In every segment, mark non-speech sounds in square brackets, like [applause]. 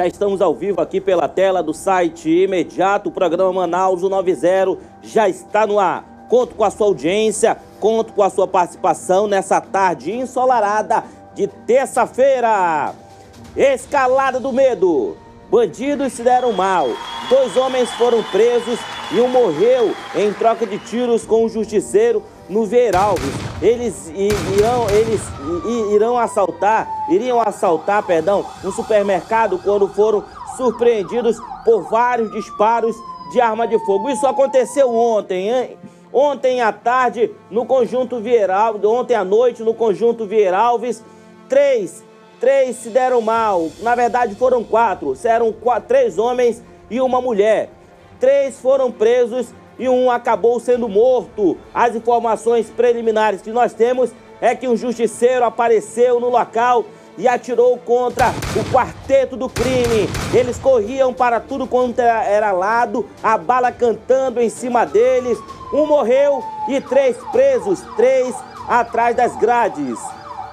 Já estamos ao vivo aqui pela tela do site imediato. O programa Manaus 90 já está no ar. Conto com a sua audiência, conto com a sua participação nessa tarde ensolarada de terça-feira. Escalada do medo. Bandidos se deram mal. Dois homens foram presos e um morreu em troca de tiros com o um justiceiro no Veralves. Eles irão, eles irão assaltar, iriam assaltar, perdão, um supermercado quando foram surpreendidos por vários disparos de arma de fogo. Isso aconteceu ontem, hein? Ontem à tarde, no conjunto Vieralves, ontem à noite, no conjunto Vieralves, três, três se deram mal. Na verdade, foram quatro. Eram quatro, três homens e uma mulher. Três foram presos e um acabou sendo morto. As informações preliminares que nós temos é que um justiceiro apareceu no local e atirou contra o quarteto do crime. Eles corriam para tudo quanto era lado, a bala cantando em cima deles. Um morreu e três presos, três atrás das grades.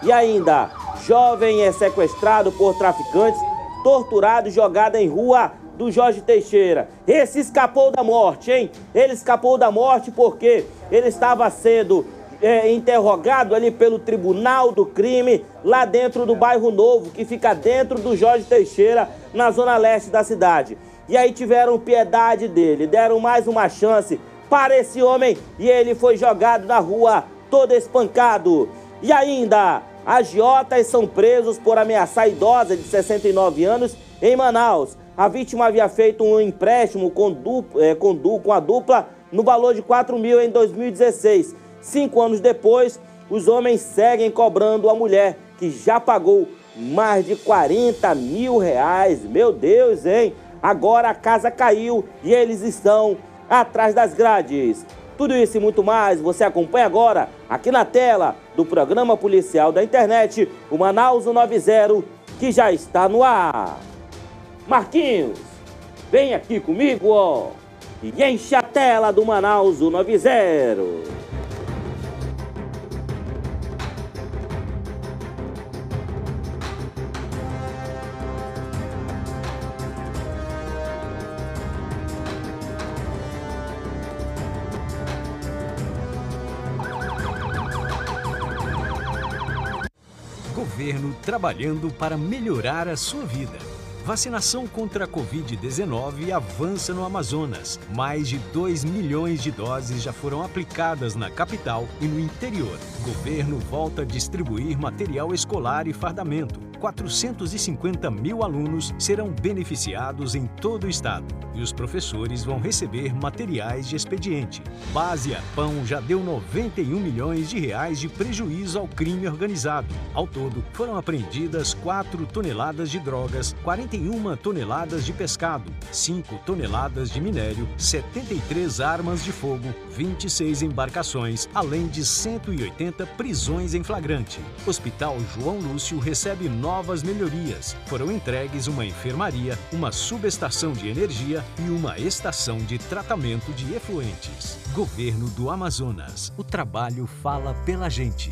E ainda, jovem é sequestrado por traficantes, torturado e jogado em rua do Jorge Teixeira. Esse escapou da morte, hein? Ele escapou da morte porque ele estava sendo é, interrogado ali pelo Tribunal do Crime, lá dentro do bairro Novo, que fica dentro do Jorge Teixeira, na zona leste da cidade. E aí tiveram piedade dele, deram mais uma chance para esse homem e ele foi jogado na rua todo espancado. E ainda, agiotas são presos por ameaçar idosa de 69 anos em Manaus. A vítima havia feito um empréstimo com, é, com, com a dupla no valor de 4 mil em 2016 Cinco anos depois, os homens seguem cobrando a mulher, que já pagou mais de 40 mil reais. Meu Deus, hein? Agora a casa caiu e eles estão atrás das grades. Tudo isso e muito mais você acompanha agora aqui na tela do programa policial da internet, o Manaus 90, que já está no ar. Marquinhos, vem aqui comigo, ó, e enche a tela do Manaus 90. governo trabalhando para melhorar a sua vida. Vacinação contra a Covid-19 avança no Amazonas. Mais de 2 milhões de doses já foram aplicadas na capital e no interior. Governo volta a distribuir material escolar e fardamento. 450 mil alunos serão beneficiados em todo o estado e os professores vão receber materiais de expediente. Base Pão já deu 91 milhões de reais de prejuízo ao crime organizado. Ao todo, foram apreendidas 4 toneladas de drogas, 41 toneladas de pescado, 5 toneladas de minério, 73 armas de fogo, 26 embarcações, além de 180 prisões em flagrante. Hospital João Lúcio recebe novas melhorias. Foram entregues uma enfermaria, uma subestação de energia e uma estação de tratamento de efluentes. Governo do Amazonas. O trabalho fala pela gente.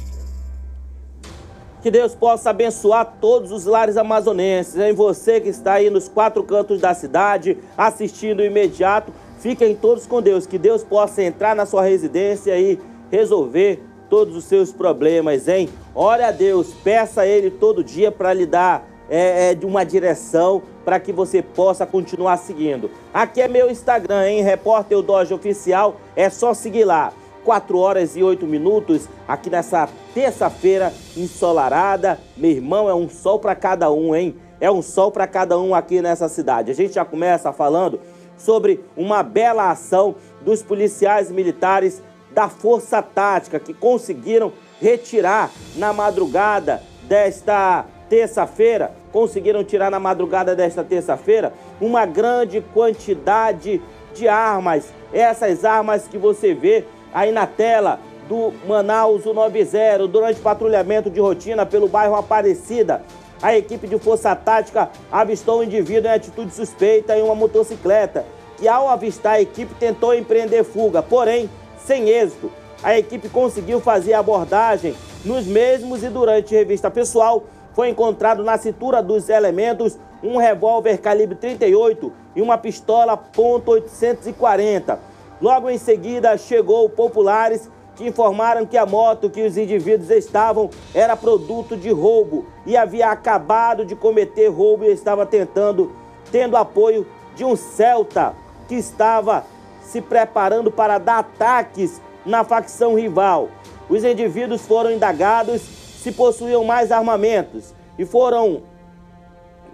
Que Deus possa abençoar todos os lares amazonenses. Em você que está aí nos quatro cantos da cidade, assistindo imediato, fiquem todos com Deus. Que Deus possa entrar na sua residência e resolver todos os seus problemas, hein? Ore a Deus, peça a Ele todo dia para lhe dar é, é, uma direção para que você possa continuar seguindo. Aqui é meu Instagram, hein? Repórter Doge Oficial, é só seguir lá. 4 horas e 8 minutos, aqui nessa terça-feira ensolarada. Meu irmão, é um sol para cada um, hein? É um sol para cada um aqui nessa cidade. A gente já começa falando sobre uma bela ação dos policiais militares da Força Tática que conseguiram retirar na madrugada desta terça-feira, conseguiram tirar na madrugada desta terça-feira uma grande quantidade de armas. Essas armas que você vê aí na tela do Manaus 90 durante patrulhamento de rotina pelo bairro Aparecida. A equipe de força tática avistou um indivíduo em atitude suspeita em uma motocicleta, que ao avistar a equipe tentou empreender fuga, porém sem êxito. A equipe conseguiu fazer abordagem nos mesmos e durante revista pessoal foi encontrado na cintura dos elementos um revólver calibre 38 e uma pistola .840. Logo em seguida chegou populares que informaram que a moto que os indivíduos estavam era produto de roubo e havia acabado de cometer roubo e estava tentando, tendo apoio de um Celta que estava se preparando para dar ataques na facção rival. Os indivíduos foram indagados se possuíam mais armamentos e foram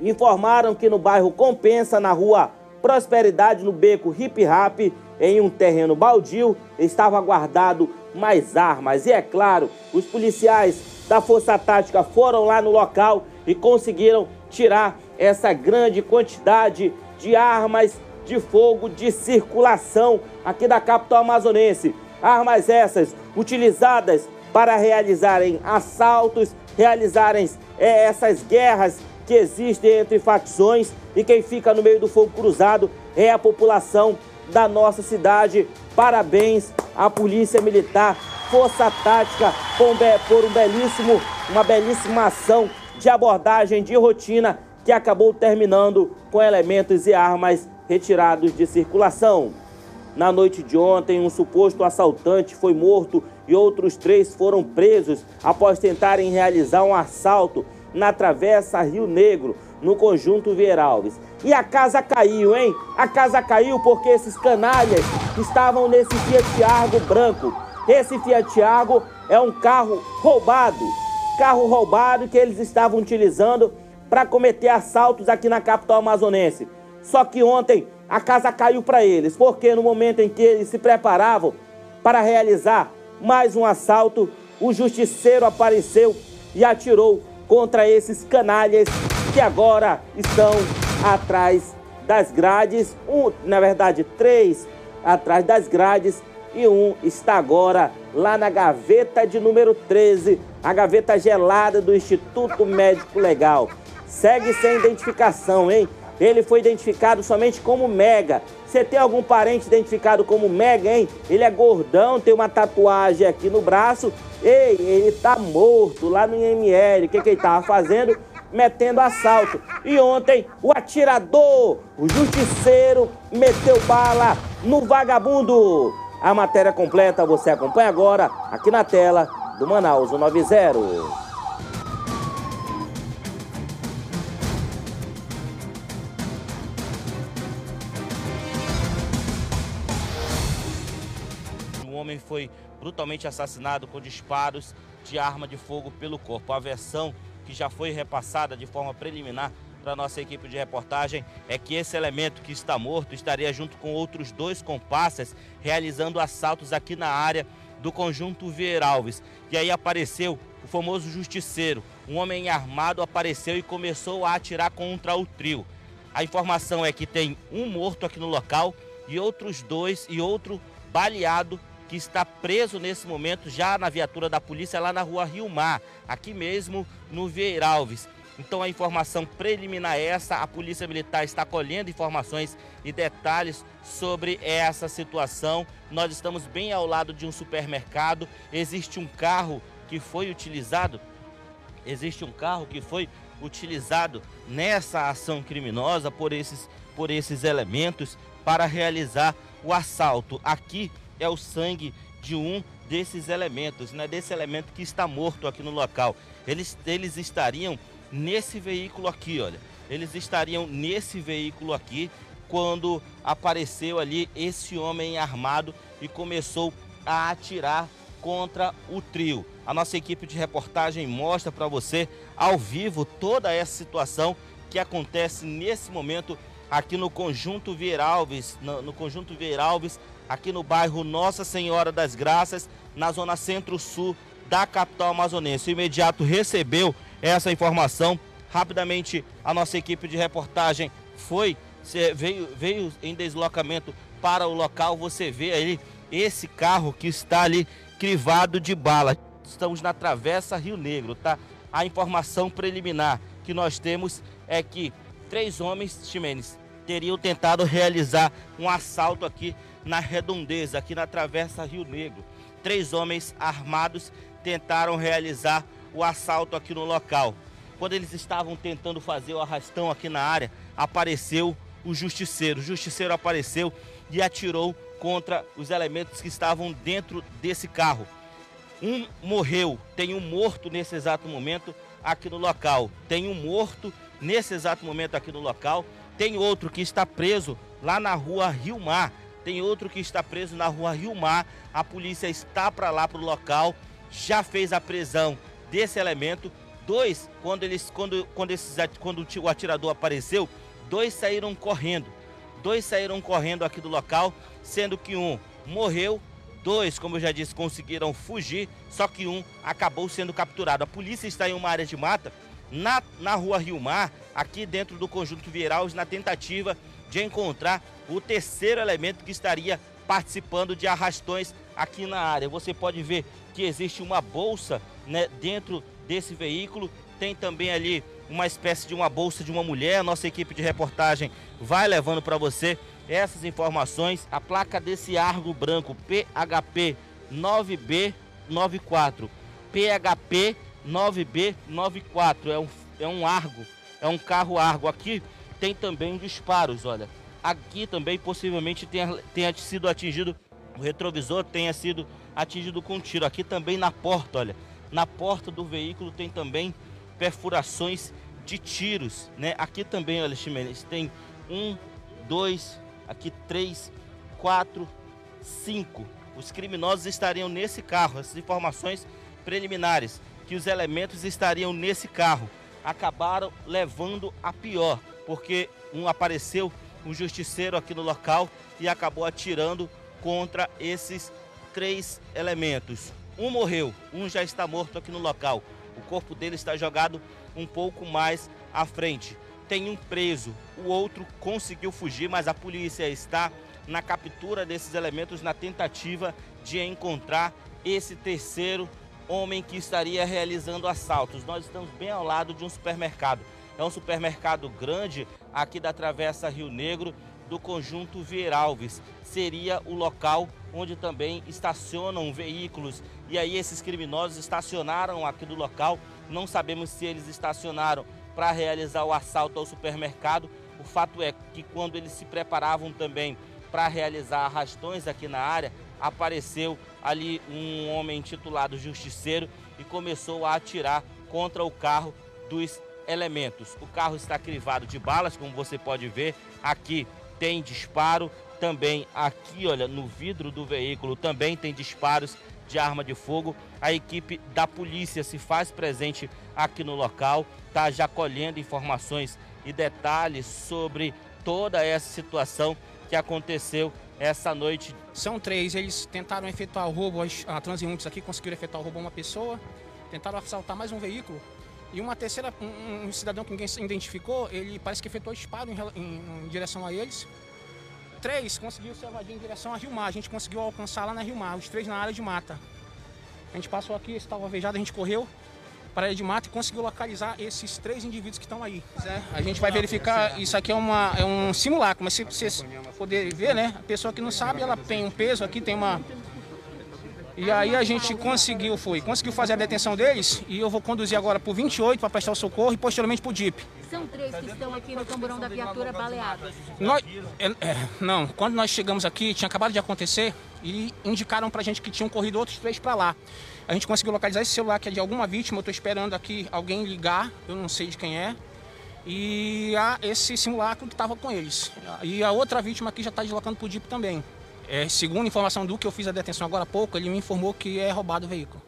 informaram que no bairro Compensa, na rua Prosperidade, no beco Hip Rap, em um terreno baldio, estava guardado mais armas. E é claro, os policiais da Força Tática foram lá no local e conseguiram tirar essa grande quantidade de armas de fogo de circulação aqui da capital amazonense. Armas essas utilizadas para realizarem assaltos, realizarem é, essas guerras que existem entre facções e quem fica no meio do fogo cruzado é a população da nossa cidade. Parabéns à Polícia Militar, Força Tática, por um belíssimo, uma belíssima ação de abordagem de rotina que acabou terminando com elementos e armas retirados de circulação. Na noite de ontem, um suposto assaltante foi morto e outros três foram presos após tentarem realizar um assalto na Travessa Rio Negro, no conjunto Vieralves. E a casa caiu, hein? A casa caiu porque esses canalhas estavam nesse Fiat Argo branco. Esse Fiat Argo é um carro roubado. Carro roubado que eles estavam utilizando para cometer assaltos aqui na capital amazonense. Só que ontem a casa caiu para eles, porque no momento em que eles se preparavam para realizar mais um assalto, o justiceiro apareceu e atirou contra esses canalhas que agora estão atrás das grades. Um, na verdade, três atrás das grades e um está agora lá na gaveta de número 13, a gaveta gelada do Instituto Médico Legal. Segue sem identificação, hein? Ele foi identificado somente como Mega. Você tem algum parente identificado como Mega, hein? Ele é gordão, tem uma tatuagem aqui no braço. Ei, ele tá morto lá no IML. O que, que ele tava fazendo? Metendo assalto. E ontem, o atirador, o justiceiro, meteu bala no vagabundo. A matéria completa você acompanha agora aqui na tela do Manaus 90. Foi brutalmente assassinado com disparos de arma de fogo pelo corpo. A versão que já foi repassada de forma preliminar para nossa equipe de reportagem é que esse elemento que está morto estaria junto com outros dois comparsas realizando assaltos aqui na área do conjunto Vieira Alves. E aí apareceu o famoso justiceiro. Um homem armado apareceu e começou a atirar contra o trio. A informação é que tem um morto aqui no local e outros dois e outro baleado que está preso nesse momento já na viatura da polícia lá na rua Rio Mar, aqui mesmo no Vieira Alves. Então a informação preliminar é essa, a Polícia Militar está colhendo informações e detalhes sobre essa situação. Nós estamos bem ao lado de um supermercado, existe um carro que foi utilizado, existe um carro que foi utilizado nessa ação criminosa por esses, por esses elementos para realizar o assalto. Aqui é o sangue de um desses elementos, né, desse elemento que está morto aqui no local. Eles, eles estariam nesse veículo aqui, olha. Eles estariam nesse veículo aqui quando apareceu ali esse homem armado e começou a atirar contra o trio. A nossa equipe de reportagem mostra para você ao vivo toda essa situação que acontece nesse momento aqui no Conjunto Vieralves, no, no Conjunto Vieralves, aqui no bairro Nossa Senhora das Graças, na zona centro-sul da capital amazonense. O imediato recebeu essa informação. Rapidamente, a nossa equipe de reportagem foi, veio, veio em deslocamento para o local. Você vê aí esse carro que está ali crivado de bala. Estamos na Travessa Rio Negro, tá? A informação preliminar que nós temos é que três homens, Ximenes, teriam tentado realizar um assalto aqui na redondeza, aqui na Travessa Rio Negro. Três homens armados tentaram realizar o assalto aqui no local. quando eles estavam tentando fazer o arrastão aqui na área, apareceu o justiceiro. O justiceiro apareceu e atirou contra os elementos que estavam dentro desse carro. Um morreu, tem um morto nesse exato momento aqui no local. Tem um morto nesse exato momento aqui no local. Tem outro que está preso lá na rua Rio Mar. Tem outro que está preso na rua Rio Mar. A polícia está para lá para o local, já fez a prisão desse elemento. Dois, quando eles, quando, quando, esses, quando o atirador apareceu, dois saíram correndo. Dois saíram correndo aqui do local, sendo que um morreu Dois, como eu já disse, conseguiram fugir, só que um acabou sendo capturado. A polícia está em uma área de mata, na, na rua Rio Mar, aqui dentro do conjunto Vieraus, na tentativa de encontrar o terceiro elemento que estaria participando de arrastões aqui na área. Você pode ver que existe uma bolsa né, dentro desse veículo, tem também ali uma espécie de uma bolsa de uma mulher. Nossa equipe de reportagem vai levando para você essas informações. A placa desse Argo branco PHP 9B94. PHP 9B94 é um, é um Argo, é um carro Argo. Aqui tem também disparos, olha. Aqui também possivelmente tenha, tenha sido atingido, o retrovisor tenha sido atingido com tiro. Aqui também na porta, olha. Na porta do veículo tem também perfurações de tiros, né? Aqui também, olha, Ximenes, tem um, dois, aqui três, quatro, cinco. Os criminosos estariam nesse carro. Essas informações preliminares que os elementos estariam nesse carro acabaram levando a pior, porque um apareceu um justiceiro aqui no local e acabou atirando contra esses três elementos. Um morreu, um já está morto aqui no local. O corpo dele está jogado um pouco mais à frente tem um preso, o outro conseguiu fugir, mas a polícia está na captura desses elementos na tentativa de encontrar esse terceiro homem que estaria realizando assaltos. Nós estamos bem ao lado de um supermercado. É um supermercado grande aqui da Travessa Rio Negro do conjunto Vieralves. Seria o local onde também estacionam veículos. E aí esses criminosos estacionaram aqui do local. Não sabemos se eles estacionaram para realizar o assalto ao supermercado. O fato é que quando eles se preparavam também para realizar arrastões aqui na área, apareceu ali um homem titulado Justiceiro e começou a atirar contra o carro dos elementos. O carro está crivado de balas, como você pode ver. Aqui tem disparo, também aqui, olha, no vidro do veículo também tem disparos de arma de fogo. A equipe da polícia se faz presente aqui no local, está já colhendo informações e detalhes sobre toda essa situação que aconteceu essa noite. São três, eles tentaram efetuar o roubo, a transeuntes aqui conseguiram efetuar o roubo a uma pessoa, tentaram assaltar mais um veículo e uma terceira, um, um cidadão que ninguém identificou, ele parece que efetuou disparo em, em, em direção a eles. Três conseguiu se evadir em direção a Rio Mar, a gente conseguiu alcançar lá na Rio Mar, os três na área de mata. A gente passou aqui, estava alvejado, a gente correu, para a de mata e conseguiu localizar esses três indivíduos que estão aí. É, a gente vai verificar, isso aqui é, uma, é um simulacro, mas se vocês poderem ver, né? A pessoa que não sabe, ela tem um peso aqui, tem uma... E aí a gente conseguiu, foi, conseguiu fazer a detenção deles e eu vou conduzir agora por 28 para prestar o socorro e posteriormente para o DIP. São três que estão aqui no camburão da viatura baleados. Nós, é, é, não, quando nós chegamos aqui, tinha acabado de acontecer e indicaram para a gente que tinham corrido outros três para lá. A gente conseguiu localizar esse celular que é de alguma vítima. Eu estou esperando aqui alguém ligar, eu não sei de quem é. E a, esse simulacro que estava com eles. E a outra vítima aqui já está deslocando para o DIP também. É, segundo informação do que eu fiz a detenção agora há pouco, ele me informou que é roubado o veículo.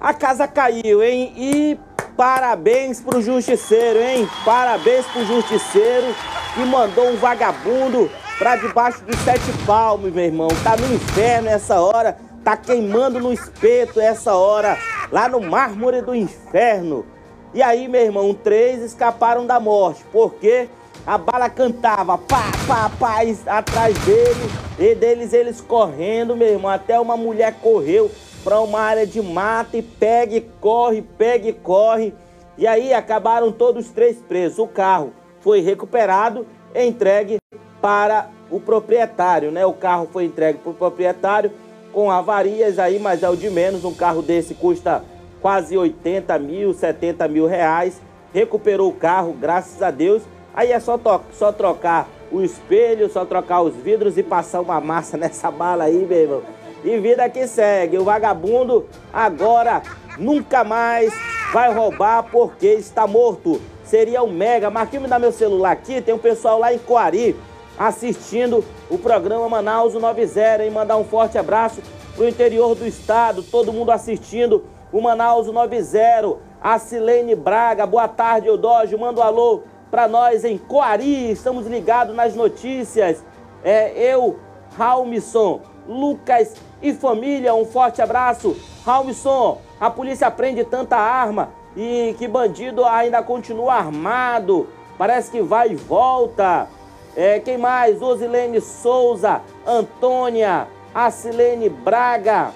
A casa caiu, hein? E parabéns pro justiceiro, hein? Parabéns pro justiceiro que mandou um vagabundo pra debaixo de sete palmos, meu irmão. Tá no inferno essa hora, tá queimando no espeto essa hora, lá no mármore do inferno. E aí, meu irmão, três escaparam da morte, porque a bala cantava pá, pá, pá, atrás dele, e deles eles correndo, meu irmão, até uma mulher correu para uma área de mata e pega e corre, pega e corre. E aí acabaram todos três presos. O carro foi recuperado, entregue para o proprietário, né? O carro foi entregue para o proprietário com avarias aí, mas é o de menos. Um carro desse custa quase 80 mil, 70 mil reais. Recuperou o carro, graças a Deus. Aí é só, só trocar o espelho, só trocar os vidros e passar uma massa [laughs] nessa bala aí, meu irmão. E vida que segue. O vagabundo agora nunca mais vai roubar porque está morto. Seria um mega. Marquinhos, me dá meu celular aqui. Tem um pessoal lá em Coari assistindo o programa Manaus 90 e mandar um forte abraço pro interior do estado, todo mundo assistindo o Manaus 90. A Silene Braga, boa tarde, Eudógio, manda um alô para nós em Coari, estamos ligados nas notícias. É eu, Raulmisson, Lucas e família, um forte abraço. Raulmisson, a polícia prende tanta arma e que bandido ainda continua armado. Parece que vai e volta. É, quem mais? Osilene Souza, Antônia, Acilene Braga.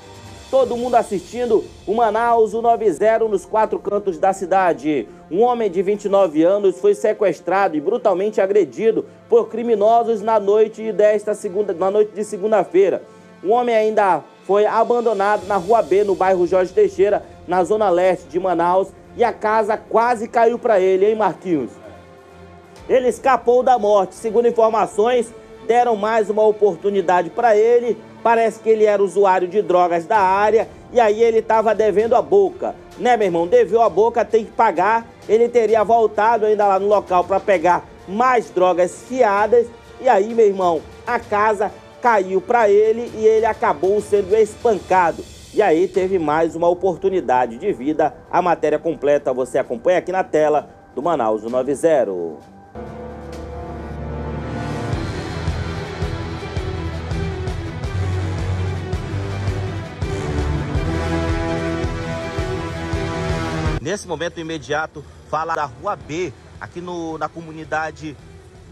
Todo mundo assistindo o Manaus, o 90 nos quatro cantos da cidade. Um homem de 29 anos foi sequestrado e brutalmente agredido por criminosos na noite desta segunda, na noite de segunda-feira. O homem ainda foi abandonado na Rua B, no bairro Jorge Teixeira, na zona leste de Manaus, e a casa quase caiu para ele, hein, Marquinhos? Ele escapou da morte. Segundo informações, deram mais uma oportunidade para ele. Parece que ele era usuário de drogas da área e aí ele estava devendo a boca. Né, meu irmão? Deveu a boca, tem que pagar. Ele teria voltado ainda lá no local para pegar mais drogas fiadas. E aí, meu irmão, a casa caiu para ele e ele acabou sendo espancado. E aí teve mais uma oportunidade de vida. A matéria completa você acompanha aqui na tela do Manaus 90. Nesse momento imediato, fala da Rua B, aqui no, na comunidade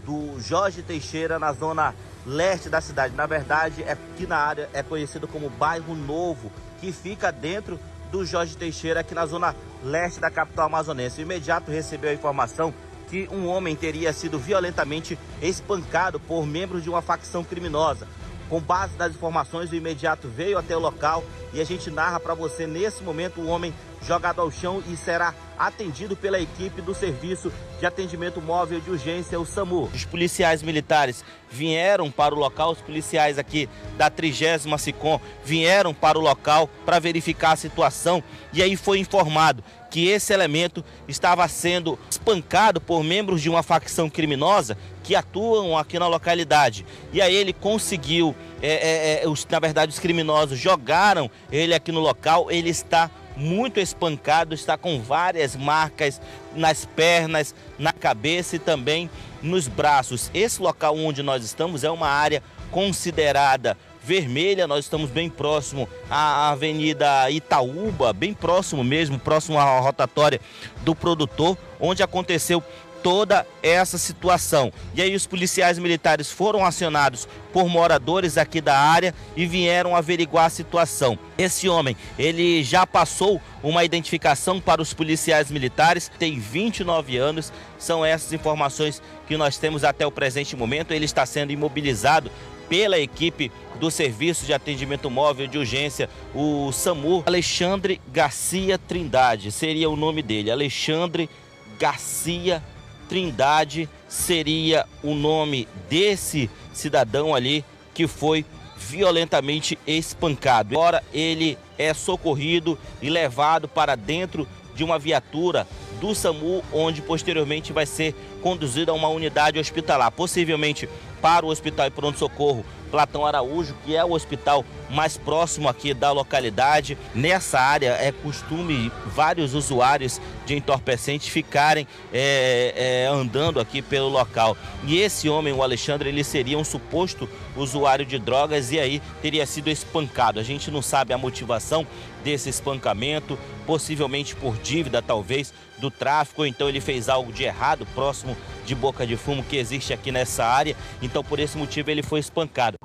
do Jorge Teixeira, na zona leste da cidade. Na verdade, é aqui na área é conhecido como Bairro Novo, que fica dentro do Jorge Teixeira, aqui na zona leste da capital amazonense. O imediato recebeu a informação que um homem teria sido violentamente espancado por membros de uma facção criminosa. Com base nas informações, o imediato veio até o local e a gente narra para você nesse momento o homem jogado ao chão e será atendido pela equipe do Serviço de Atendimento Móvel de Urgência, o SAMU. Os policiais militares vieram para o local, os policiais aqui da 30 SICOM vieram para o local para verificar a situação e aí foi informado que esse elemento estava sendo espancado por membros de uma facção criminosa que atuam aqui na localidade. E aí ele conseguiu, é, é, é, os, na verdade os criminosos jogaram ele aqui no local, ele está muito espancado, está com várias marcas nas pernas, na cabeça e também nos braços. Esse local onde nós estamos é uma área considerada vermelha, nós estamos bem próximo à Avenida Itaúba, bem próximo mesmo, próximo à rotatória do produtor, onde aconteceu toda essa situação. E aí os policiais militares foram acionados por moradores aqui da área e vieram averiguar a situação. Esse homem, ele já passou uma identificação para os policiais militares, tem 29 anos. São essas informações que nós temos até o presente momento. Ele está sendo imobilizado pela equipe do Serviço de Atendimento Móvel de Urgência, o SAMU. Alexandre Garcia Trindade seria o nome dele. Alexandre Garcia Trindade. Trindade seria o nome desse cidadão ali que foi violentamente espancado. Agora ele é socorrido e levado para dentro de uma viatura do SAMU, onde posteriormente vai ser conduzido a uma unidade hospitalar, possivelmente para o Hospital e Pronto Socorro Platão Araújo, que é o hospital mais próximo aqui da localidade. Nessa área é costume vários usuários de entorpecentes ficarem é, é, andando aqui pelo local. E esse homem, o Alexandre, ele seria um suposto usuário de drogas e aí teria sido espancado. A gente não sabe a motivação desse espancamento, possivelmente por dívida, talvez, do tráfico, ou então ele fez algo de errado próximo de boca de fumo que existe aqui nessa área. Então, por esse motivo, ele foi espancado.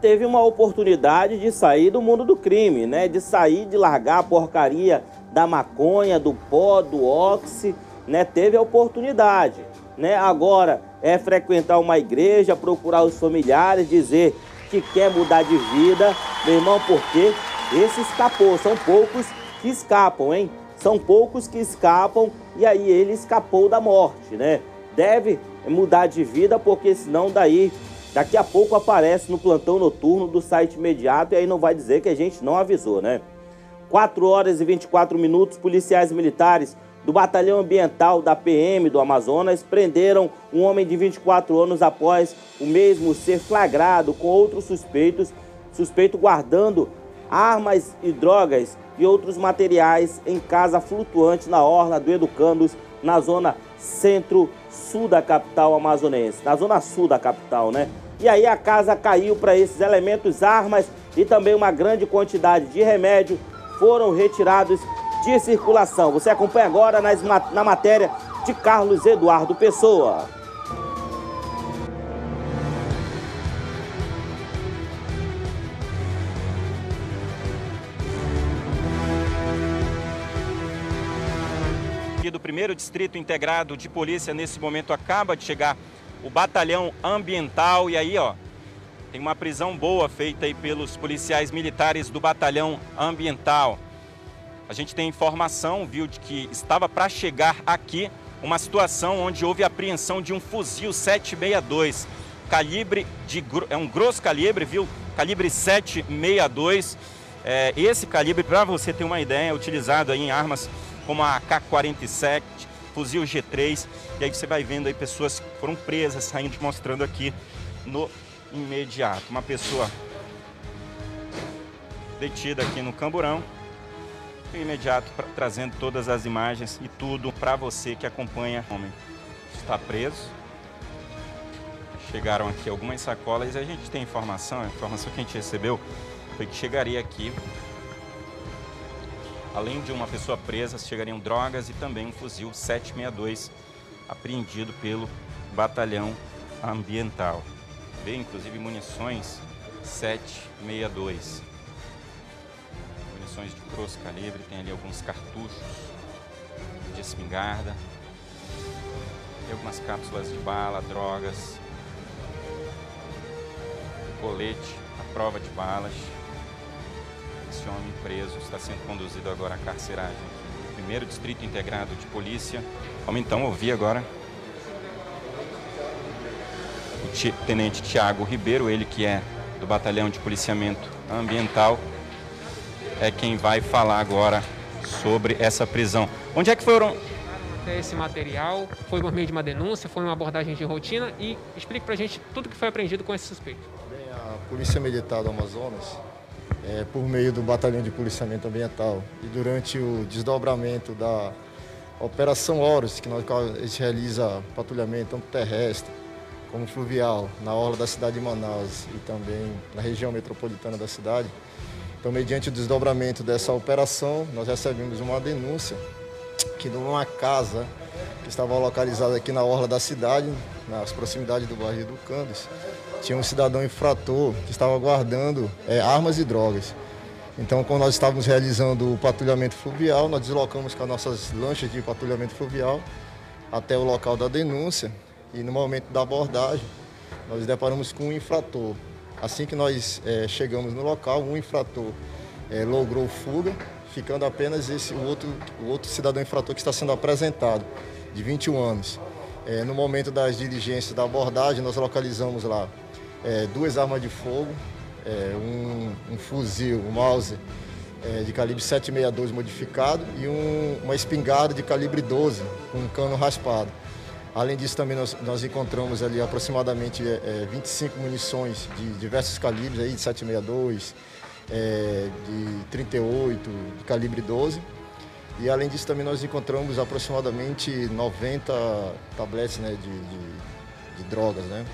Teve uma oportunidade de sair do mundo do crime, né? De sair, de largar a porcaria da maconha, do pó, do óxido, né? Teve a oportunidade, né? Agora, é frequentar uma igreja, procurar os familiares, dizer que quer mudar de vida, meu irmão, porque esse escapou. São poucos que escapam, hein? São poucos que escapam e aí ele escapou da morte, né? Deve mudar de vida porque senão daí daqui a pouco aparece no plantão noturno do site imediato e aí não vai dizer que a gente não avisou, né? 4 horas e 24 minutos, policiais militares do Batalhão Ambiental da PM do Amazonas prenderam um homem de 24 anos após o mesmo ser flagrado com outros suspeitos, suspeito guardando armas e drogas e outros materiais em casa flutuante na orla do Educandos, na zona centro-sul da capital amazonense, na zona sul da capital, né? E aí a casa caiu para esses elementos, armas e também uma grande quantidade de remédio foram retirados de circulação. Você acompanha agora nas, na matéria de Carlos Eduardo Pessoa. Do primeiro distrito integrado de polícia, nesse momento acaba de chegar o batalhão ambiental e aí, ó, tem uma prisão boa feita aí pelos policiais militares do batalhão ambiental. A gente tem informação, viu, de que estava para chegar aqui uma situação onde houve apreensão de um fuzil 762, calibre de é um grosso calibre, viu? Calibre 762. É, esse calibre, para você ter uma ideia, é utilizado aí em armas como a AK-47, fuzil G3. E aí você vai vendo aí pessoas que foram presas, saindo mostrando aqui no imediato. Uma pessoa detida aqui no Camburão imediato pra, trazendo todas as imagens e tudo para você que acompanha o homem. Está preso. Chegaram aqui algumas sacolas e a gente tem informação, a informação que a gente recebeu foi que chegaria aqui, além de uma pessoa presa, chegariam drogas e também um fuzil 762 apreendido pelo batalhão ambiental. Vê inclusive munições 762 munições de grosso calibre, tem ali alguns cartuchos de espingarda, tem algumas cápsulas de bala, drogas, colete, a prova de balas. Esse homem preso está sendo conduzido agora à carceragem primeiro distrito integrado de polícia. Vamos então ouvir agora o tenente Tiago Ribeiro, ele que é do Batalhão de Policiamento Ambiental é quem vai falar agora sobre essa prisão. Onde é que foram esse material? Foi por meio de uma denúncia? Foi uma abordagem de rotina? E explique para a gente tudo que foi apreendido com esse suspeito. Bem, a Polícia Militar do Amazonas, é, por meio do Batalhão de Policiamento Ambiental e durante o desdobramento da Operação Horus, que nós a gente realiza patrulhamento tanto terrestre como fluvial na orla da cidade de Manaus e também na região metropolitana da cidade, então, mediante o desdobramento dessa operação, nós recebemos uma denúncia que numa casa que estava localizada aqui na orla da cidade, nas proximidades do bairro do Candes, tinha um cidadão infrator que estava guardando é, armas e drogas. Então, quando nós estávamos realizando o patrulhamento fluvial, nós deslocamos com as nossas lanchas de patrulhamento fluvial até o local da denúncia e no momento da abordagem, nós deparamos com um infrator Assim que nós é, chegamos no local, um infrator é, logrou fuga, ficando apenas esse, o, outro, o outro cidadão infrator que está sendo apresentado, de 21 anos. É, no momento das diligências da abordagem, nós localizamos lá duas armas de fogo, um, um, fuzil, um mouse de calibre 762 modificado e um, uma espingarda de calibre 12 com um cano raspado. Além disso, também nós, nós encontramos ali aproximadamente é, 25 munições de diversos calibres, aí, de 762, é, de 38, de calibre 12. E além disso, também nós encontramos aproximadamente 90 tabletes né, de, de, de drogas, né?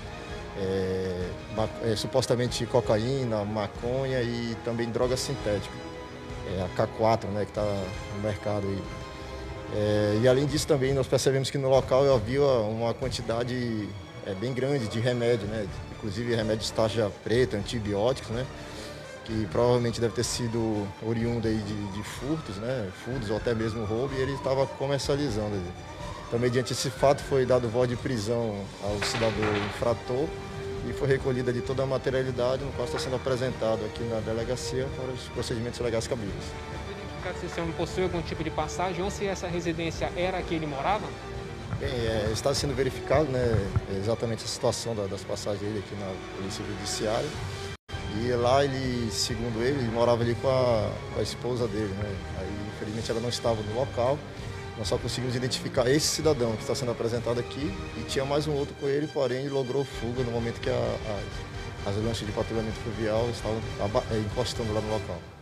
É, é, supostamente cocaína, maconha e também droga sintética. É, a K4, né, que está no mercado aí. É, e além disso também nós percebemos que no local havia uma quantidade é, bem grande de remédio, né? inclusive remédios taxa preta, antibióticos, né? que provavelmente deve ter sido oriundo aí de, de furtos, né? furtos ou até mesmo roubo, e ele estava comercializando. Então, mediante esse fato, foi dado voz de prisão ao cidadão infrator e foi recolhida de toda a materialidade, no qual está sendo apresentado aqui na delegacia para os procedimentos legais cabíveis. Se esse homem possui algum tipo de passagem ou se essa residência era a que ele morava? Bem, é, está sendo verificado né, exatamente a situação da, das passagens dele aqui na Polícia Judiciária. E lá ele, segundo ele, ele morava ali com a, com a esposa dele. Né? Aí, infelizmente, ela não estava no local. Nós só conseguimos identificar esse cidadão que está sendo apresentado aqui e tinha mais um outro com ele, porém ele logrou fuga no momento que a, a, as lanchas de patrulhamento fluvial estavam é, encostando lá no local.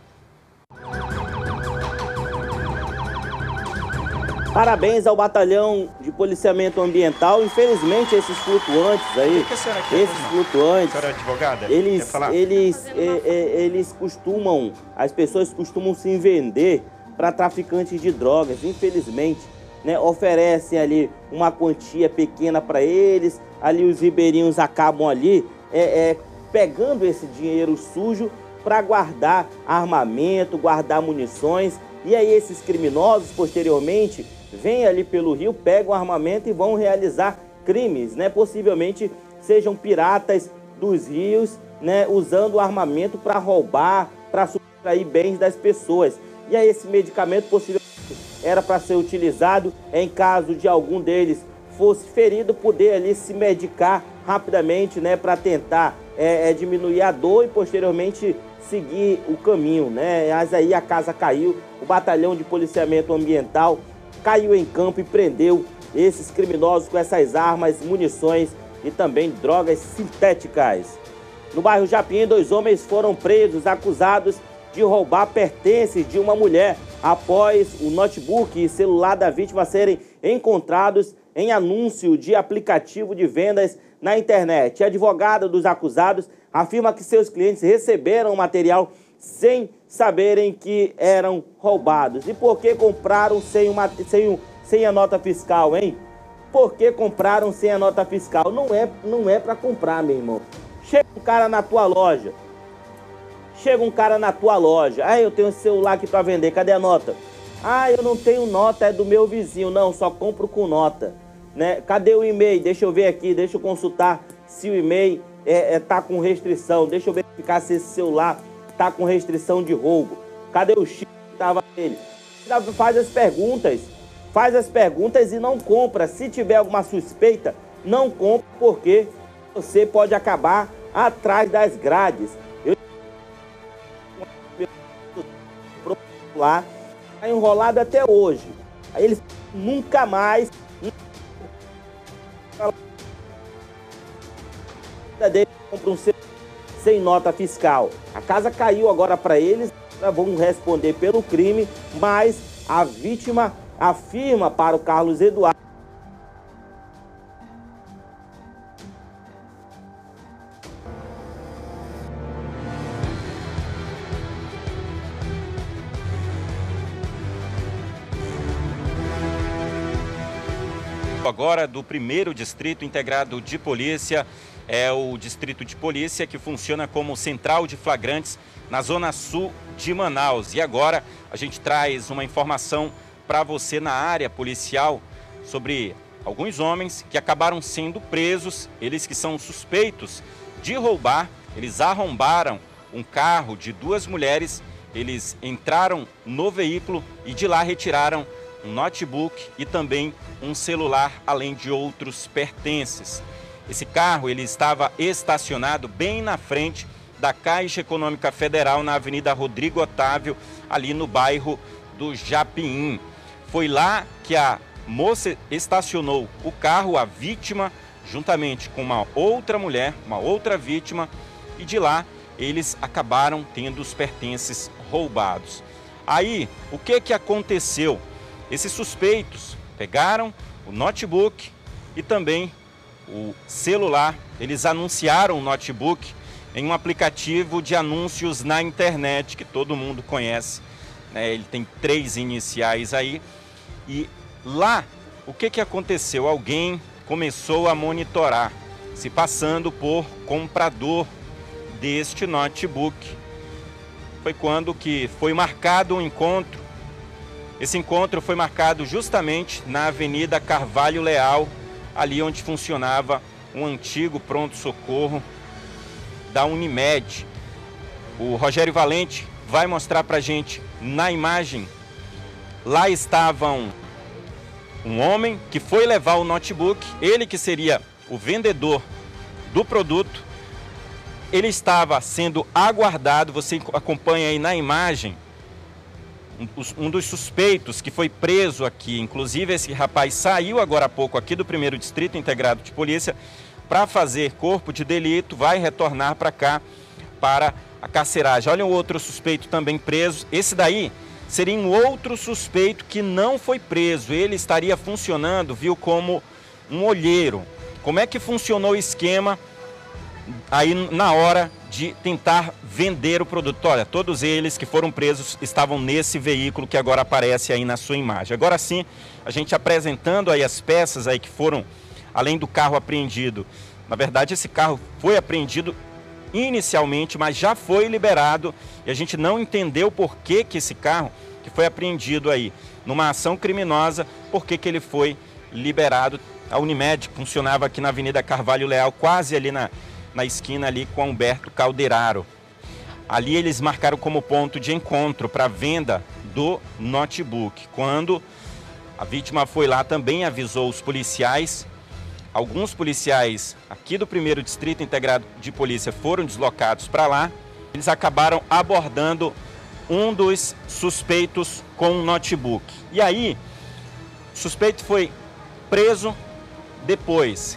Parabéns ao batalhão de policiamento ambiental. Infelizmente, esses flutuantes aí, que esses flutuantes, a advogada, eles, eles, é, é, eles costumam, as pessoas costumam se vender para traficantes de drogas, infelizmente. Né, oferecem ali uma quantia pequena para eles, ali os ribeirinhos acabam ali é, é pegando esse dinheiro sujo para guardar armamento, guardar munições, e aí esses criminosos posteriormente vêm ali pelo rio, pegam armamento e vão realizar crimes, né? Possivelmente sejam piratas dos rios, né? Usando armamento para roubar, para subtrair bens das pessoas. E aí esse medicamento possivelmente era para ser utilizado em caso de algum deles fosse ferido, poder ali se medicar rapidamente, né, para tentar é, é, diminuir a dor e posteriormente seguir o caminho, né? Mas aí a casa caiu, o batalhão de policiamento ambiental caiu em campo e prendeu esses criminosos com essas armas, munições e também drogas sintéticas. No bairro Japim, dois homens foram presos acusados de roubar pertences de uma mulher após o notebook e celular da vítima serem encontrados em anúncio de aplicativo de vendas na internet. A advogada dos acusados afirma que seus clientes receberam material sem saberem que eram roubados. E por que compraram sem, uma, sem, sem a nota fiscal, hein? Por que compraram sem a nota fiscal? Não é, não é para comprar, meu irmão. Chega um cara na tua loja, Chega um cara na tua loja, ah, eu tenho esse celular aqui para vender, cadê a nota? Ah, eu não tenho nota, é do meu vizinho. Não, só compro com nota. Né? Cadê o e-mail? Deixa eu ver aqui, deixa eu consultar se o e-mail é, é, tá com restrição. Deixa eu verificar se esse celular tá com restrição de roubo. Cadê o chip que tava nele? Faz as perguntas. Faz as perguntas e não compra. Se tiver alguma suspeita, não compra porque você pode acabar atrás das grades. lá, tá enrolado até hoje. Aí ele nunca mais compra um sem nota fiscal. A casa caiu agora para eles, vão responder pelo crime, mas a vítima afirma para o Carlos Eduardo agora do primeiro distrito integrado de polícia, é o distrito de polícia que funciona como central de flagrantes na zona sul de Manaus. E agora a gente traz uma informação para você na área policial sobre alguns homens que acabaram sendo presos, eles que são suspeitos de roubar, eles arrombaram um carro de duas mulheres, eles entraram no veículo e de lá retiraram um notebook e também um celular, além de outros pertences. Esse carro ele estava estacionado bem na frente da Caixa Econômica Federal na Avenida Rodrigo Otávio, ali no bairro do Japim. Foi lá que a moça estacionou o carro, a vítima, juntamente com uma outra mulher, uma outra vítima, e de lá eles acabaram tendo os pertences roubados. Aí, o que que aconteceu? Esses suspeitos pegaram o notebook e também o celular. Eles anunciaram o notebook em um aplicativo de anúncios na internet que todo mundo conhece. Né? Ele tem três iniciais aí. E lá, o que, que aconteceu? Alguém começou a monitorar, se passando por comprador deste notebook. Foi quando que foi marcado um encontro Esse encontro foi marcado justamente na Avenida Carvalho Leal, ali onde funcionava um antigo pronto-socorro da Unimed. O Rogério Valente vai mostrar para gente na imagem. Lá estavam um homem que foi levar o notebook, ele que seria o vendedor do produto, ele estava sendo aguardado, você acompanha aí na imagem, um dos suspeitos que foi preso aqui, inclusive esse rapaz saiu agora há pouco aqui do primeiro distrito integrado de polícia para fazer corpo de delito, vai retornar para cá para a carceragem. Olha o outro suspeito também preso. Esse daí seria um outro suspeito que não foi preso. Ele estaria funcionando, viu, como um olheiro. Como é que funcionou o esquema aí na hora de tentar vender o produto? Olha, todos eles que foram presos estavam nesse veículo que agora aparece aí na sua imagem. Agora sim, a gente apresentando aí as peças aí que foram além do carro apreendido. Na verdade, esse carro foi apreendido inicialmente, mas já foi liberado e a gente não entendeu por que, que esse carro que foi apreendido aí numa ação criminosa, por que, que ele foi liberado. A Unimed funcionava aqui na Avenida Carvalho Leal, quase ali na, na esquina ali com Humberto Calderaro. Ali eles marcaram como ponto de encontro para venda do notebook. Quando a vítima foi lá, também avisou os policiais Alguns policiais aqui do primeiro distrito integrado de polícia foram deslocados para lá. Eles acabaram abordando um dos suspeitos com um notebook. E aí, o suspeito foi preso depois.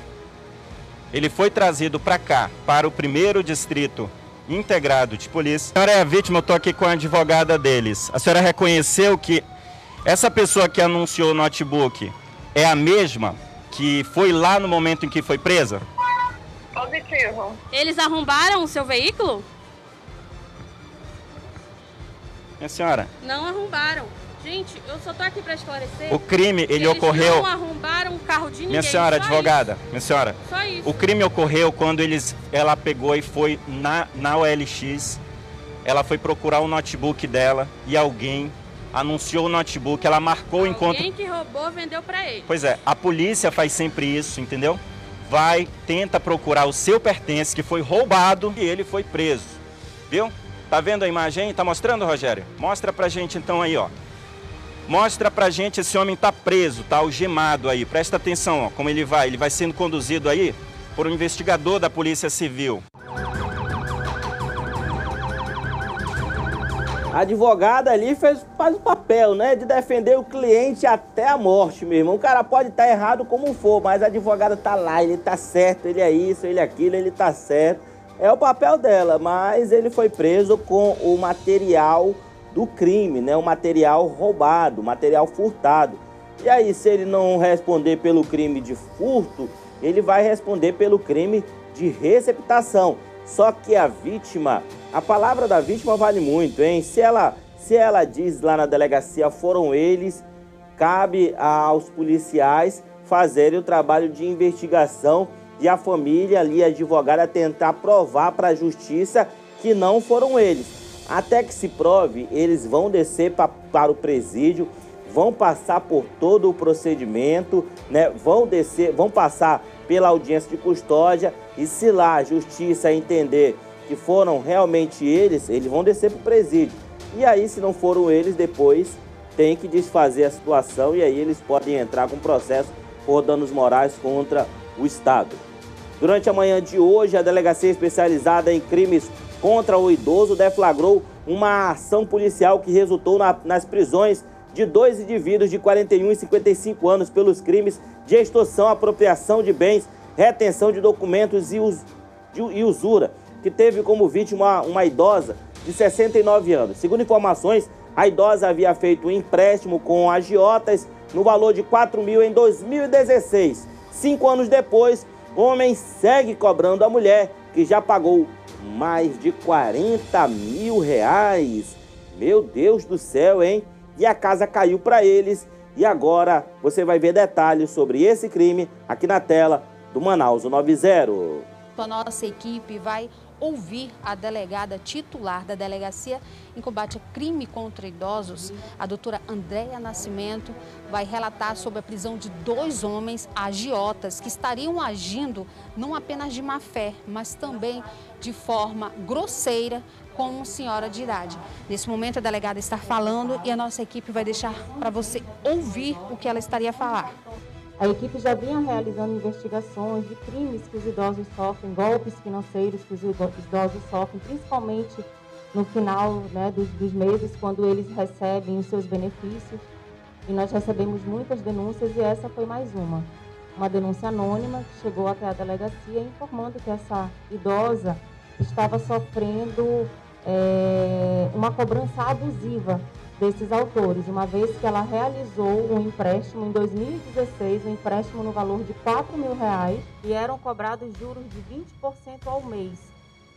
Ele foi trazido para cá, para o primeiro distrito integrado de polícia. A senhora é a vítima, eu estou aqui com a advogada deles. A senhora reconheceu que essa pessoa que anunciou o notebook é a mesma que foi lá no momento em que foi presa? Positivo. Eles arrombaram o seu veículo? Minha senhora. Não arrombaram. Gente, eu só tô aqui para esclarecer. O crime, ele eles ocorreu. Não arrombaram o carro de ninguém. Minha senhora, advogada, isso. minha senhora. Só isso. O crime ocorreu quando eles, ela pegou e foi na, na OLX. Ela foi procurar o notebook dela e alguém anunciou o notebook, ela marcou Alguém o encontro. Alguém que roubou vendeu para ele. Pois é, a polícia faz sempre isso, entendeu? Vai, tenta procurar o seu pertence que foi roubado e ele foi preso. Viu? Tá vendo a imagem? Tá mostrando, Rogério? Mostra pra gente então aí, ó. Mostra pra gente esse homem tá preso, tá algemado aí. Presta atenção, ó, como ele vai. Ele vai sendo conduzido aí por um investigador da Polícia Civil. A advogada ali fez, faz o papel, né? De defender o cliente até a morte, meu irmão. O cara pode estar tá errado como for, mas a advogada tá lá, ele tá certo, ele é isso, ele é aquilo, ele tá certo. É o papel dela, mas ele foi preso com o material do crime, né? O material roubado, material furtado. E aí, se ele não responder pelo crime de furto, ele vai responder pelo crime de receptação. Só que a vítima, a palavra da vítima vale muito, hein? Se ela, se ela diz lá na delegacia foram eles, cabe aos policiais fazerem o trabalho de investigação e a família ali, a advogada, tentar provar para a justiça que não foram eles. Até que se prove, eles vão descer pra, para o presídio, vão passar por todo o procedimento, né? Vão descer, vão passar pela audiência de custódia e se lá a justiça entender que foram realmente eles, eles vão descer para o presídio. E aí, se não foram eles, depois tem que desfazer a situação e aí eles podem entrar com processo por danos morais contra o Estado. Durante a manhã de hoje, a Delegacia Especializada em Crimes contra o Idoso deflagrou uma ação policial que resultou na, nas prisões de dois indivíduos de 41 e 55 anos pelos crimes de extorsão, apropriação de bens, retenção de documentos e, us, de, e usura, que teve como vítima uma, uma idosa de 69 anos. Segundo informações, a idosa havia feito um empréstimo com agiotas no valor de 4 mil em 2016. Cinco anos depois, o homem segue cobrando a mulher, que já pagou mais de 40 mil reais. Meu Deus do céu, hein? E a casa caiu para eles e agora você vai ver detalhes sobre esse crime aqui na tela do Manaus 90. A nossa equipe vai ouvir a delegada titular da Delegacia em Combate a Crime contra Idosos, a doutora Andréa Nascimento, vai relatar sobre a prisão de dois homens agiotas que estariam agindo não apenas de má fé, mas também de forma grosseira com uma senhora de idade. Nesse momento, a delegada está falando e a nossa equipe vai deixar para você ouvir o que ela estaria a falar. A equipe já vinha realizando investigações de crimes que os idosos sofrem, golpes financeiros que os idosos sofrem, principalmente no final né, dos, dos meses, quando eles recebem os seus benefícios. E nós recebemos muitas denúncias e essa foi mais uma. Uma denúncia anônima que chegou até a delegacia informando que essa idosa estava sofrendo é, uma cobrança abusiva desses autores, uma vez que ela realizou um empréstimo em 2016, um empréstimo no valor de 4 mil reais e eram cobrados juros de 20% ao mês.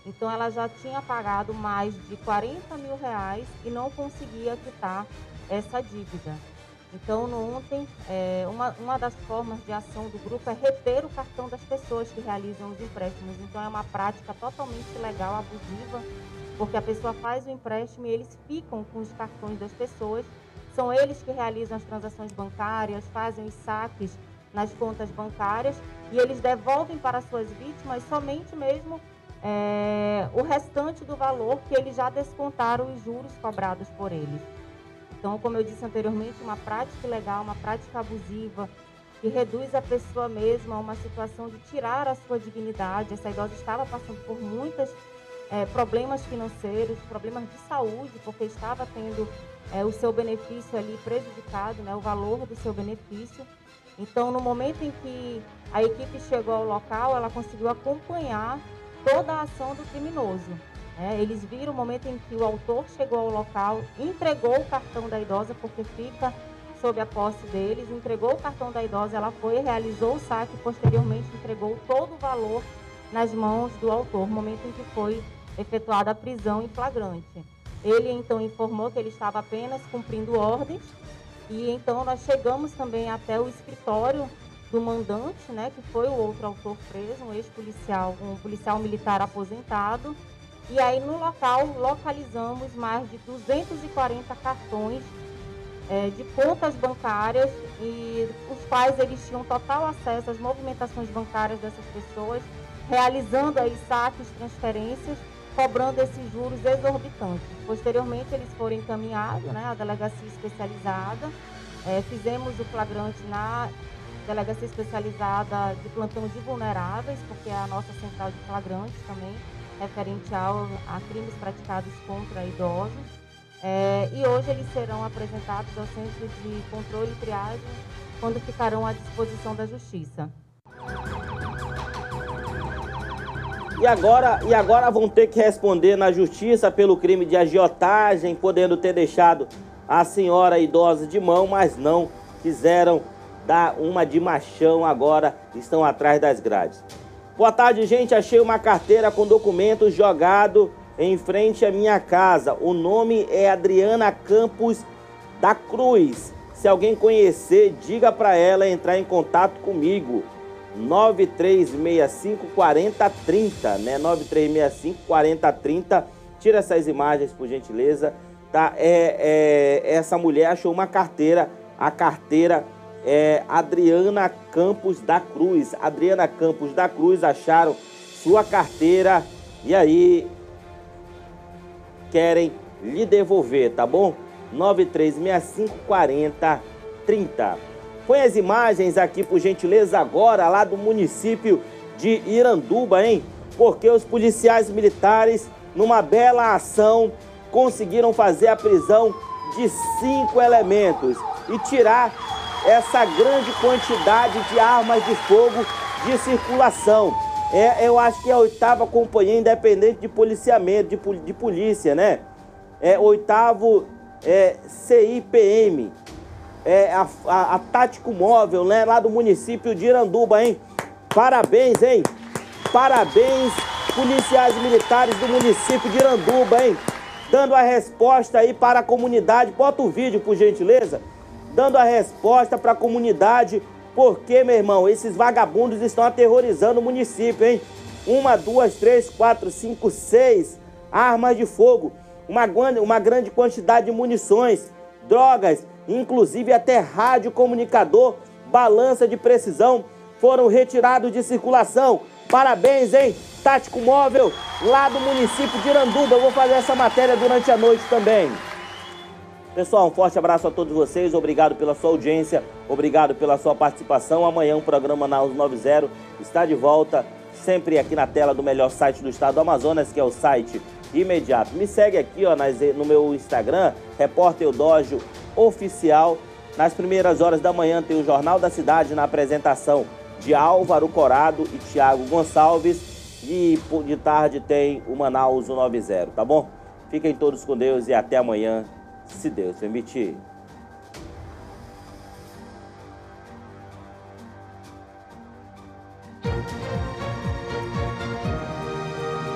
Então ela já tinha pagado mais de 40 mil reais e não conseguia quitar essa dívida. Então, ontem, é, uma, uma das formas de ação do grupo é reter o cartão das pessoas que realizam os empréstimos. Então, é uma prática totalmente ilegal, abusiva, porque a pessoa faz o empréstimo e eles ficam com os cartões das pessoas. São eles que realizam as transações bancárias, fazem os saques nas contas bancárias e eles devolvem para suas vítimas somente mesmo é, o restante do valor que eles já descontaram os juros cobrados por eles. Então, como eu disse anteriormente, uma prática ilegal, uma prática abusiva, que reduz a pessoa mesma a uma situação de tirar a sua dignidade. Essa idosa estava passando por muitas é, problemas financeiros, problemas de saúde, porque estava tendo é, o seu benefício ali prejudicado, né, o valor do seu benefício. Então, no momento em que a equipe chegou ao local, ela conseguiu acompanhar toda a ação do criminoso. Né? Eles viram o momento em que o autor chegou ao local, entregou o cartão da idosa, porque fica sob a posse deles, entregou o cartão da idosa, ela foi, realizou o saque, posteriormente entregou todo o valor nas mãos do autor, momento em que foi efetuada a prisão em flagrante. Ele então informou que ele estava apenas cumprindo ordens e então nós chegamos também até o escritório do mandante, né, que foi o outro autor preso, um ex-policial, um policial militar aposentado. E aí no local localizamos mais de 240 cartões é, de contas bancárias e os quais eles tinham total acesso às movimentações bancárias dessas pessoas, realizando aí saques, transferências cobrando esses juros exorbitantes. Posteriormente, eles foram encaminhados né, à delegacia especializada. É, fizemos o flagrante na delegacia especializada de plantão de vulneráveis, porque é a nossa central de flagrantes também, referente ao, a crimes praticados contra idosos. É, e hoje eles serão apresentados ao Centro de Controle e Triagem, quando ficarão à disposição da Justiça. E agora, e agora vão ter que responder na justiça pelo crime de agiotagem, podendo ter deixado a senhora idosa de mão, mas não quiseram dar uma de machão agora, estão atrás das grades. Boa tarde, gente. Achei uma carteira com documentos jogado em frente à minha casa. O nome é Adriana Campos da Cruz. Se alguém conhecer, diga para ela entrar em contato comigo. 9365 4030, né? 9365 4030. Tira essas imagens, por gentileza. Tá? É, é, essa mulher achou uma carteira, a carteira é Adriana Campos da Cruz. Adriana Campos da Cruz acharam sua carteira e aí querem lhe devolver, tá bom? 9365 4030. Põe as imagens aqui, por gentileza, agora, lá do município de Iranduba, hein? Porque os policiais militares, numa bela ação, conseguiram fazer a prisão de cinco elementos e tirar essa grande quantidade de armas de fogo de circulação. É, eu acho que é a oitava companhia independente de policiamento, de, de polícia, né? É oitavo é, CIPM é, a, a, a Tático Móvel, né? Lá do município de Iranduba, hein? Parabéns, hein? Parabéns, policiais militares do município de Iranduba, hein? Dando a resposta aí para a comunidade. Bota o vídeo, por gentileza. Dando a resposta para a comunidade. Porque, meu irmão, esses vagabundos estão aterrorizando o município, hein? uma, duas, três, quatro, cinco, seis armas de fogo, uma, uma grande quantidade de munições, drogas, inclusive até rádio comunicador, balança de precisão, foram retirados de circulação. Parabéns, hein? Tático Móvel, lá do município de Iranduba. Eu vou fazer essa matéria durante a noite também. Pessoal, um forte abraço a todos vocês. Obrigado pela sua audiência, obrigado pela sua participação. Amanhã o programa Naus 90 está de volta, sempre aqui na tela do melhor site do estado do Amazonas, que é o site Imediato. Me segue aqui ó, no meu Instagram, Repórter Eudógio Oficial. Nas primeiras horas da manhã tem o Jornal da Cidade na apresentação de Álvaro Corado e Tiago Gonçalves. E de tarde tem o Manaus 90, tá bom? Fiquem todos com Deus e até amanhã, se Deus permitir.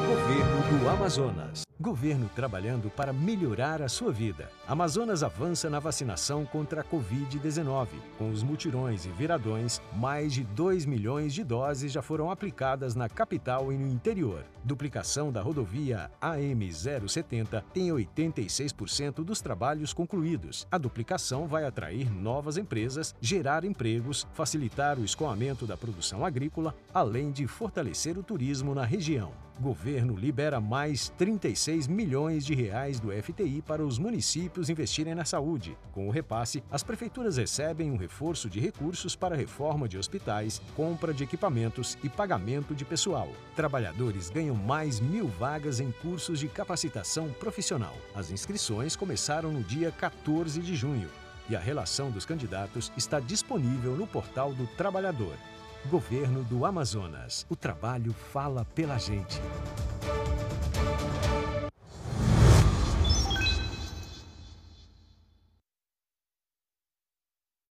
Governo do Amazonas. Governo trabalhando para melhorar a sua vida. Amazonas avança na vacinação contra a Covid-19. Com os mutirões e viradões, mais de 2 milhões de doses já foram aplicadas na capital e no interior. Duplicação da rodovia AM070 tem 86% dos trabalhos concluídos. A duplicação vai atrair novas empresas, gerar empregos, facilitar o escoamento da produção agrícola, além de fortalecer o turismo na região. Governo libera mais 36 milhões de reais do FTI para os municípios investirem na saúde. Com o repasse, as prefeituras recebem um reforço de recursos para reforma de hospitais, compra de equipamentos e pagamento de pessoal. Trabalhadores ganham mais mil vagas em cursos de capacitação profissional. As inscrições começaram no dia 14 de junho e a relação dos candidatos está disponível no portal do Trabalhador. Governo do Amazonas. O trabalho fala pela gente.